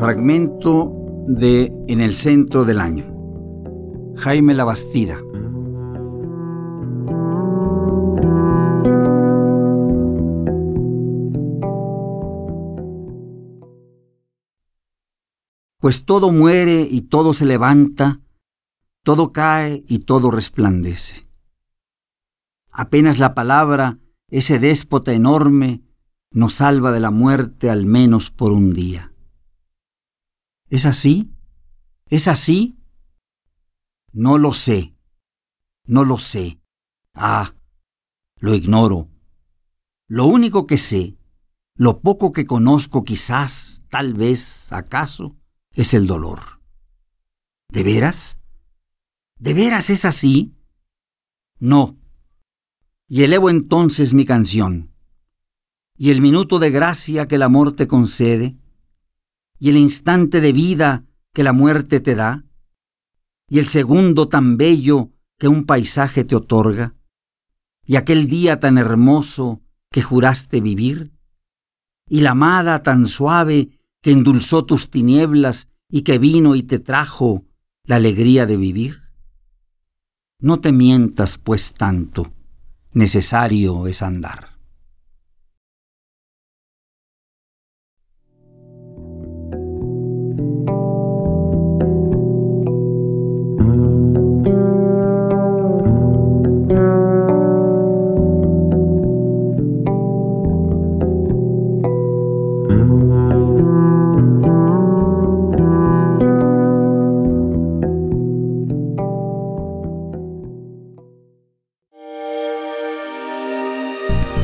Fragmento de En el centro del año. Jaime Labastida. Pues todo muere y todo se levanta, todo cae y todo resplandece. Apenas la palabra, ese déspota enorme, nos salva de la muerte al menos por un día. ¿Es así? ¿Es así? No lo sé. No lo sé. Ah, lo ignoro. Lo único que sé, lo poco que conozco quizás, tal vez, acaso, es el dolor. ¿De veras? ¿De veras es así? No. Y elevo entonces mi canción. Y el minuto de gracia que el amor te concede, y el instante de vida que la muerte te da, y el segundo tan bello que un paisaje te otorga, y aquel día tan hermoso que juraste vivir, y la amada tan suave que endulzó tus tinieblas y que vino y te trajo la alegría de vivir? No te mientas pues tanto, necesario es andar. Bye.